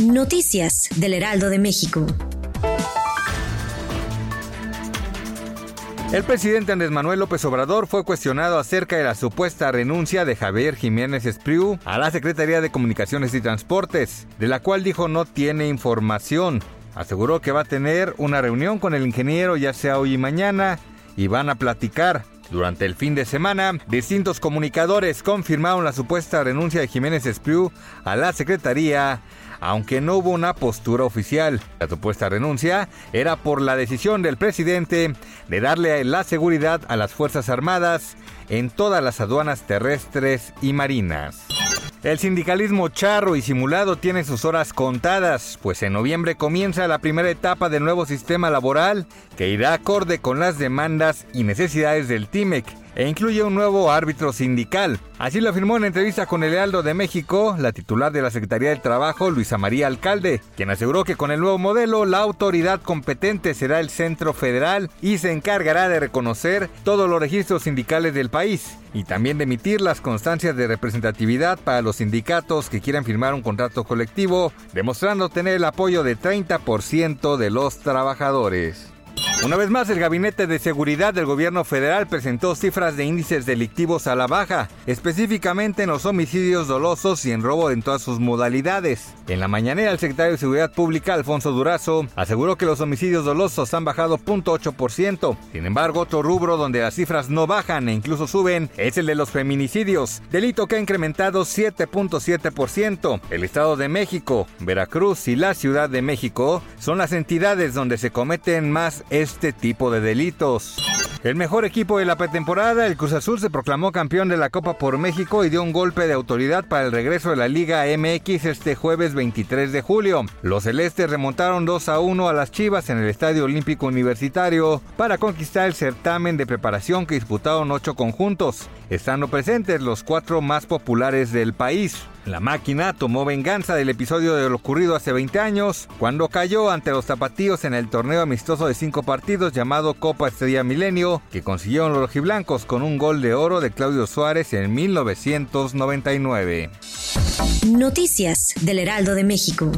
Noticias del Heraldo de México. El presidente Andrés Manuel López Obrador fue cuestionado acerca de la supuesta renuncia de Javier Jiménez Espriu a la Secretaría de Comunicaciones y Transportes, de la cual dijo no tiene información. Aseguró que va a tener una reunión con el ingeniero ya sea hoy y mañana y van a platicar. Durante el fin de semana, distintos comunicadores confirmaron la supuesta renuncia de Jiménez Espriu a la Secretaría aunque no hubo una postura oficial. La supuesta renuncia era por la decisión del presidente de darle la seguridad a las Fuerzas Armadas en todas las aduanas terrestres y marinas. El sindicalismo charro y simulado tiene sus horas contadas, pues en noviembre comienza la primera etapa del nuevo sistema laboral que irá acorde con las demandas y necesidades del TIMEC e incluye un nuevo árbitro sindical. Así lo afirmó en entrevista con el Lealdo de México la titular de la Secretaría del Trabajo, Luisa María Alcalde, quien aseguró que con el nuevo modelo la autoridad competente será el Centro Federal y se encargará de reconocer todos los registros sindicales del país y también de emitir las constancias de representatividad para los sindicatos que quieran firmar un contrato colectivo, demostrando tener el apoyo de 30% de los trabajadores. Una vez más, el Gabinete de Seguridad del Gobierno Federal presentó cifras de índices delictivos a la baja, específicamente en los homicidios dolosos y en robo en todas sus modalidades. En la mañanera, el secretario de Seguridad Pública, Alfonso Durazo, aseguró que los homicidios dolosos han bajado 0.8%. Sin embargo, otro rubro donde las cifras no bajan e incluso suben es el de los feminicidios, delito que ha incrementado 7.7%. El Estado de México, Veracruz y la Ciudad de México son las entidades donde se cometen más este tipo de delitos. El mejor equipo de la pretemporada, el Cruz Azul, se proclamó campeón de la Copa por México y dio un golpe de autoridad para el regreso de la Liga MX este jueves 23 de julio. Los celestes remontaron 2 a 1 a las Chivas en el Estadio Olímpico Universitario para conquistar el certamen de preparación que disputaron ocho conjuntos, estando presentes los cuatro más populares del país. La máquina tomó venganza del episodio de lo ocurrido hace 20 años, cuando cayó ante los zapatillos en el torneo amistoso de cinco partidos llamado Copa Estrella Milenio, que consiguieron los rojiblancos con un gol de oro de Claudio Suárez en 1999. Noticias del Heraldo de México.